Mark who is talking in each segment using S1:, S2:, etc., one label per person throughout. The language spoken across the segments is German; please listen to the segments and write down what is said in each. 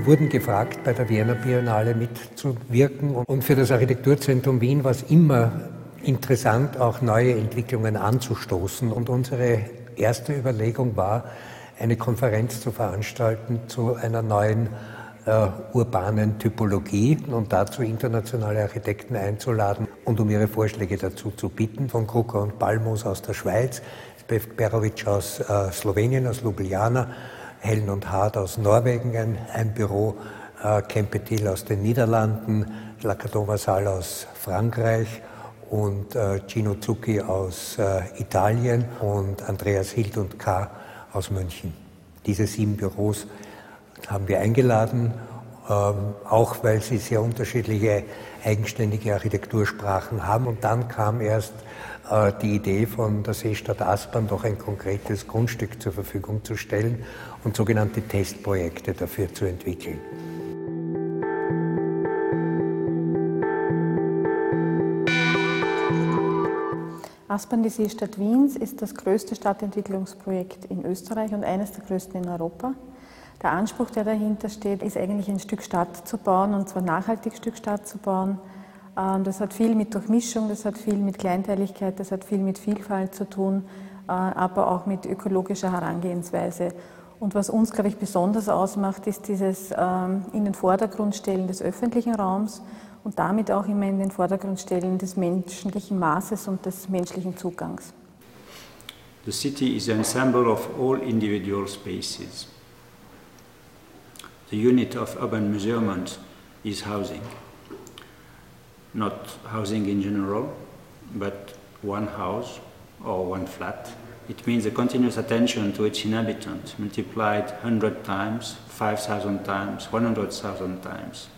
S1: Wir wurden gefragt, bei der Wiener Biennale mitzuwirken. Und für das Architekturzentrum Wien war es immer interessant, auch neue Entwicklungen anzustoßen. Und unsere erste Überlegung war, eine Konferenz zu veranstalten zu einer neuen äh, urbanen Typologie und dazu internationale Architekten einzuladen und um ihre Vorschläge dazu zu bitten. Von Krucker und Balmus aus der Schweiz, Berovic aus äh, Slowenien, aus Ljubljana, Hellen und Hart aus Norwegen ein, ein Büro, äh, Kempetil aus den Niederlanden, Lacadon Vasal aus Frankreich und äh, Gino Zucchi aus äh, Italien und Andreas Hild und K. aus München. Diese sieben Büros haben wir eingeladen, ähm, auch weil sie sehr unterschiedliche eigenständige Architektursprachen haben. Und dann kam erst die Idee von der Seestadt Aspern, doch ein konkretes Grundstück zur Verfügung zu stellen und sogenannte Testprojekte dafür zu entwickeln.
S2: Aspern, die Seestadt Wiens, ist das größte Stadtentwicklungsprojekt in Österreich und eines der größten in Europa. Der Anspruch, der dahinter steht, ist eigentlich ein Stück Stadt zu bauen und zwar nachhaltig Stück Stadt zu bauen. Ähm, das hat viel mit Durchmischung, das hat viel mit Kleinteiligkeit, das hat viel mit Vielfalt zu tun, äh, aber auch mit ökologischer Herangehensweise. Und was uns, glaube ich, besonders ausmacht, ist dieses ähm, in den Vordergrund stellen des öffentlichen Raums und damit auch immer in den Vordergrund stellen des menschlichen Maßes und des menschlichen Zugangs.
S3: The city is an ensemble of all individual spaces. The unit of urban measurement is housing. Not housing in general, but one house or one flat. It means a continuous attention to each inhabitant, multiplied 100 times, 5,000 times, 100,000 times.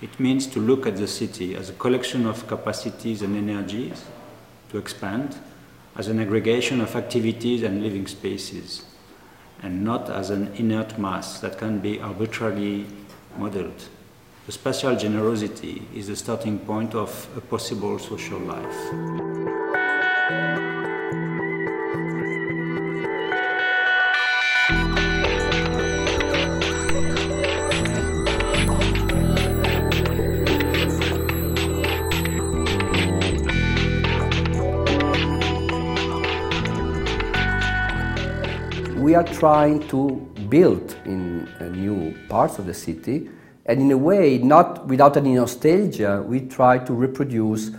S3: It means to look at the city as a collection of capacities and energies to expand, as an aggregation of activities and living spaces and not as an inert mass that can be arbitrarily modeled. The spatial generosity is the starting point of a possible social life.
S4: we are trying to build in uh, new parts of the city and in a way not without any nostalgia we try to reproduce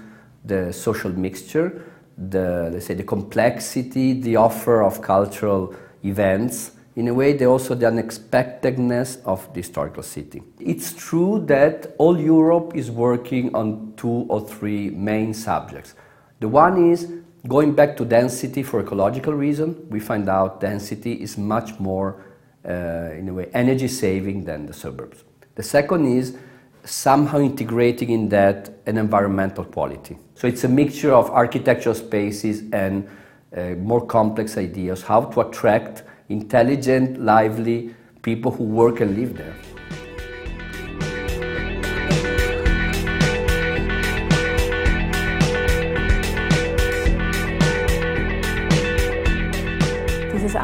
S4: the social mixture the let's say the complexity the offer of cultural events. In a way they also the unexpectedness of the historical city. It's true that all europe is working on two or three main subjects. The one is Going back to density for ecological reason, we find out density is much more, uh, in a way, energy saving than the suburbs. The second is somehow integrating in that an environmental quality. So it's a mixture of architectural spaces and uh, more complex ideas, how to attract intelligent, lively people who work and live there.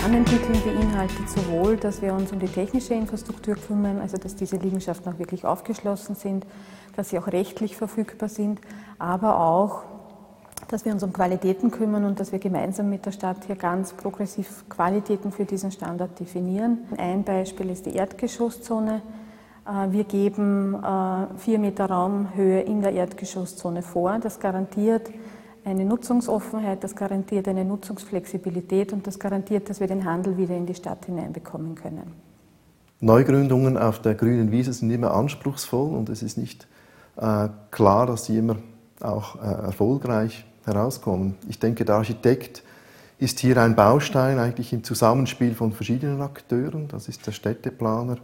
S2: Dieses Anentwickeln beinhaltet sowohl, dass wir uns um die technische Infrastruktur kümmern, also dass diese Liegenschaften auch wirklich aufgeschlossen sind, dass sie auch rechtlich verfügbar sind, aber auch, dass wir uns um Qualitäten kümmern und dass wir gemeinsam mit der Stadt hier ganz progressiv Qualitäten für diesen Standort definieren. Ein Beispiel ist die Erdgeschosszone. Äh, wir geben äh, vier Meter Raumhöhe in der Erdgeschosszone vor. Das garantiert eine Nutzungsoffenheit, das garantiert eine Nutzungsflexibilität und das garantiert, dass wir den Handel wieder in die Stadt hineinbekommen können.
S5: Neugründungen auf der grünen Wiese sind immer anspruchsvoll und es ist nicht äh, klar, dass sie immer auch äh, erfolgreich herauskommen. Ich denke, der Architekt ist hier ein Baustein eigentlich im Zusammenspiel von verschiedenen Akteuren. Das ist der Städteplaner,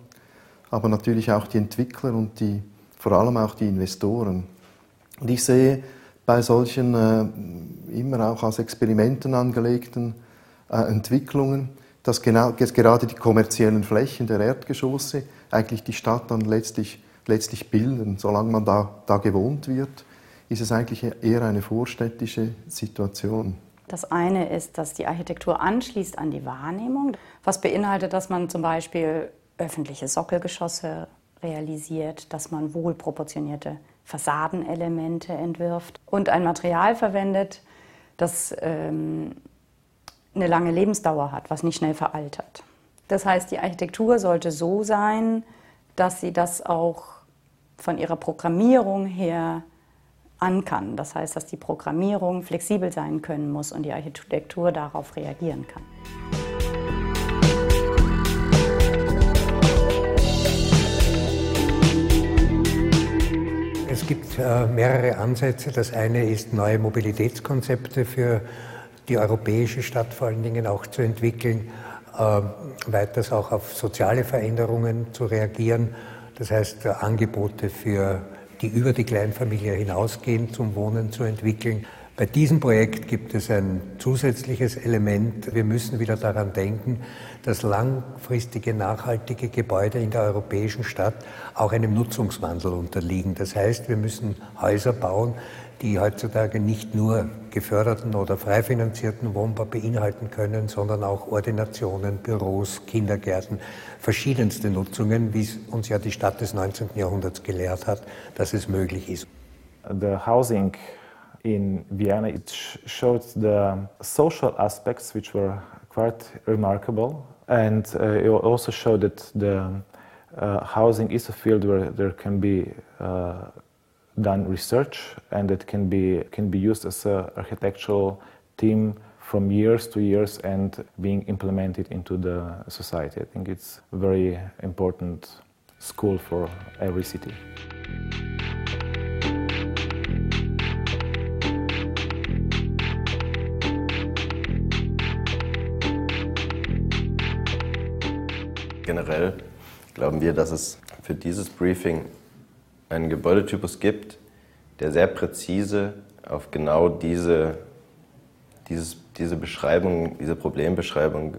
S5: aber natürlich auch die Entwickler und die, vor allem auch die Investoren. Und ich sehe bei solchen äh, immer auch als Experimenten angelegten äh, Entwicklungen, dass genau, gerade die kommerziellen Flächen der Erdgeschosse eigentlich die Stadt dann letztlich, letztlich bilden. Solange man da, da gewohnt wird, ist es eigentlich eher eine vorstädtische Situation.
S6: Das eine ist, dass die Architektur anschließt an die Wahrnehmung, was beinhaltet, dass man zum Beispiel öffentliche Sockelgeschosse realisiert, dass man wohlproportionierte Fassadenelemente entwirft und ein Material verwendet, das ähm, eine lange Lebensdauer hat, was nicht schnell veraltert. Das heißt, die Architektur sollte so sein, dass sie das auch von ihrer Programmierung her an kann. Das heißt, dass die Programmierung flexibel sein können muss und die Architektur darauf reagieren kann.
S1: Es gibt äh, mehrere Ansätze. Das eine ist, neue Mobilitätskonzepte für die europäische Stadt vor allen Dingen auch zu entwickeln, äh, weiters auch auf soziale Veränderungen zu reagieren. Das heißt, äh, Angebote für die über die Kleinfamilie hinausgehen zum Wohnen zu entwickeln. Bei diesem Projekt gibt es ein zusätzliches Element. Wir müssen wieder daran denken, dass langfristige, nachhaltige Gebäude in der europäischen Stadt auch einem Nutzungswandel unterliegen. Das heißt, wir müssen Häuser bauen, die heutzutage nicht nur geförderten oder frei finanzierten Wohnbau beinhalten können, sondern auch Ordinationen, Büros, Kindergärten, verschiedenste Nutzungen, wie es uns ja die Stadt des 19. Jahrhunderts gelehrt hat, dass es möglich ist.
S7: The housing in Vienna, it sh showed the social aspects which were quite remarkable. And uh, it also showed that the uh, housing is a field where there can be uh, done research and it can be, can be used as an architectural team from years to years and being implemented into the society. I think it's a very important school for every city.
S8: Generell glauben wir, dass es für dieses Briefing einen Gebäudetypus gibt, der sehr präzise auf genau diese, dieses, diese Beschreibung, diese Problembeschreibung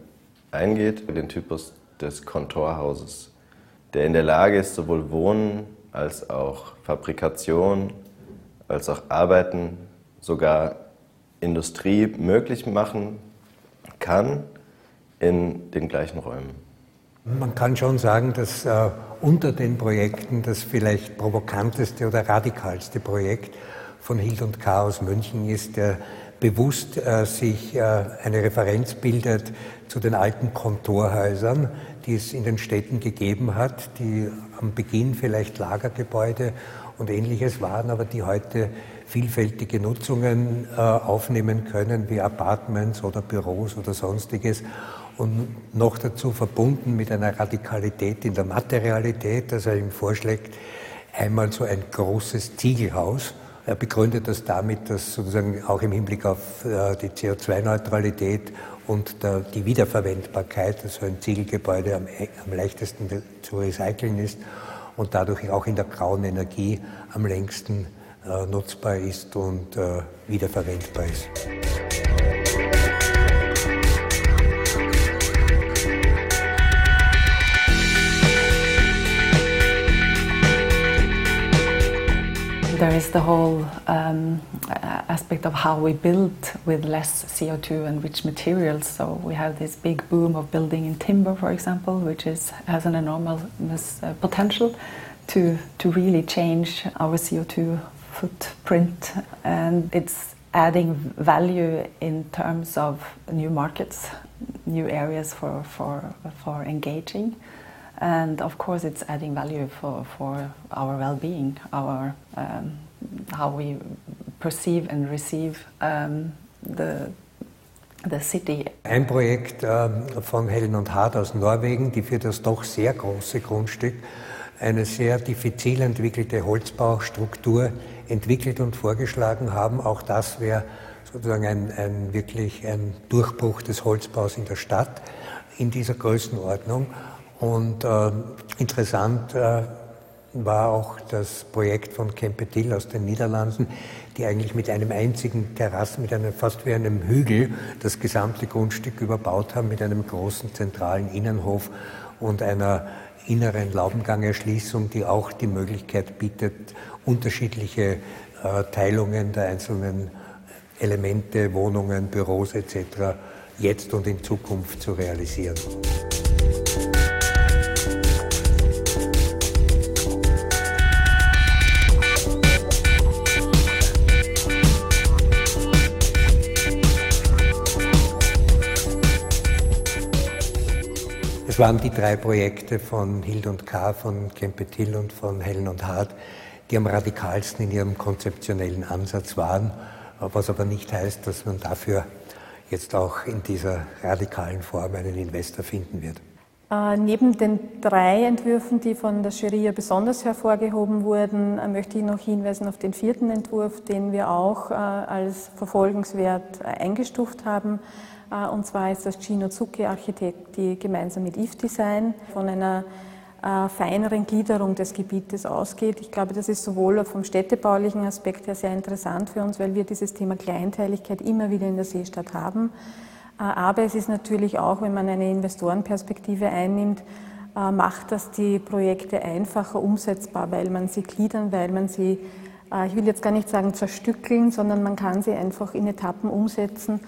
S8: eingeht, den Typus des Kontorhauses, der in der Lage ist, sowohl Wohnen als auch Fabrikation, als auch Arbeiten, sogar Industrie möglich machen kann in den gleichen Räumen.
S1: Man kann schon sagen, dass äh, unter den Projekten das vielleicht provokanteste oder radikalste Projekt von Hild und K. aus München ist, der bewusst äh, sich äh, eine Referenz bildet zu den alten Kontorhäusern, die es in den Städten gegeben hat, die am Beginn vielleicht Lagergebäude und ähnliches waren, aber die heute vielfältige Nutzungen äh, aufnehmen können, wie Apartments oder Büros oder sonstiges und noch dazu verbunden mit einer Radikalität in der Materialität, dass er ihm vorschlägt, einmal so ein großes Ziegelhaus. Er begründet das damit, dass sozusagen auch im Hinblick auf äh, die CO2-Neutralität und die Wiederverwendbarkeit, dass so ein Ziegelgebäude am, am leichtesten zu recyceln ist und dadurch auch in der grauen Energie am längsten äh, nutzbar ist und äh, wiederverwendbar ist.
S9: There is the whole um, aspect of how we build with less CO2 and which materials. So we have this big boom of building in timber, for example, which is, has an enormous uh, potential to, to really change our CO2 footprint. And it's adding value in terms of new markets, new areas for, for, for engaging and of course it's adding value for, for our well-being, our um, how we perceive and receive um, the the city.
S1: Ein Projekt ähm, von Helen und Hart aus Norwegen, die für das doch sehr große Grundstück eine sehr diffizil entwickelte Holzbaustruktur entwickelt und vorgeschlagen haben. Auch das wäre sozusagen ein, ein wirklich ein Durchbruch des Holzbaus in der Stadt in dieser Größenordnung. Und äh, interessant äh, war auch das Projekt von Kempetil aus den Niederlanden, die eigentlich mit einem einzigen Terrassen, mit einem fast wie einem Hügel das gesamte Grundstück überbaut haben, mit einem großen zentralen Innenhof und einer inneren Laubengangerschließung, die auch die Möglichkeit bietet, unterschiedliche äh, Teilungen der einzelnen Elemente, Wohnungen, Büros etc. jetzt und in Zukunft zu realisieren. Das waren die drei Projekte von Hild und K., von Kempetil und von Helen und Hart, die am radikalsten in ihrem konzeptionellen Ansatz waren, was aber nicht heißt, dass man dafür jetzt auch in dieser radikalen Form einen Investor finden wird.
S2: Äh, neben den drei Entwürfen, die von der Jury besonders hervorgehoben wurden, äh, möchte ich noch hinweisen auf den vierten Entwurf, den wir auch äh, als verfolgenswert eingestuft haben. Und zwar ist das Gino Zucchi Architekti gemeinsam mit IF Design von einer feineren Gliederung des Gebietes ausgeht. Ich glaube, das ist sowohl vom städtebaulichen Aspekt her sehr interessant für uns, weil wir dieses Thema Kleinteiligkeit immer wieder in der Seestadt haben. Äh, aber es ist natürlich auch, wenn man eine Investorenperspektive einnimmt, äh, macht das die Projekte einfacher umsetzbar, weil man sie gliedern, weil man sie, äh, ich will jetzt gar nicht sagen zerstückeln, sondern man kann sie einfach in Etappen umsetzen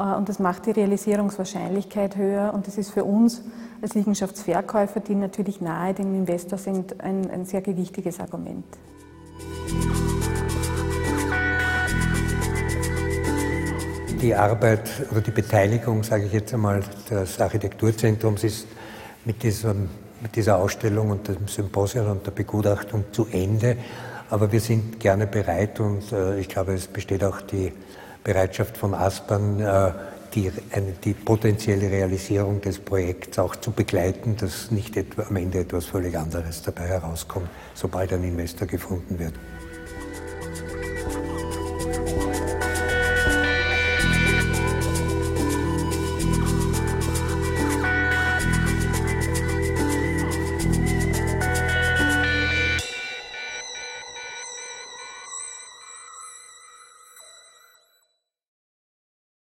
S2: und das macht die Realisierungswahrscheinlichkeit höher und das ist für uns als Liegenschaftsverkäufer, die natürlich nahe dem Investor sind, ein, ein sehr gewichtiges Argument.
S1: die Arbeit oder die Beteiligung, sage ich jetzt einmal, des Architekturzentrums ist mit, diesem, mit dieser Ausstellung und dem Symposium und der Begutachtung zu Ende. Aber wir sind gerne bereit und äh, ich glaube, es besteht auch die Bereitschaft von Aspern, äh, die, eine, die, potenzielle Realisierung des Projekts auch zu begleiten, dass nicht etwa, am Ende etwas völlig anderes dabei herauskommt, sobald ein Investor gefunden wird.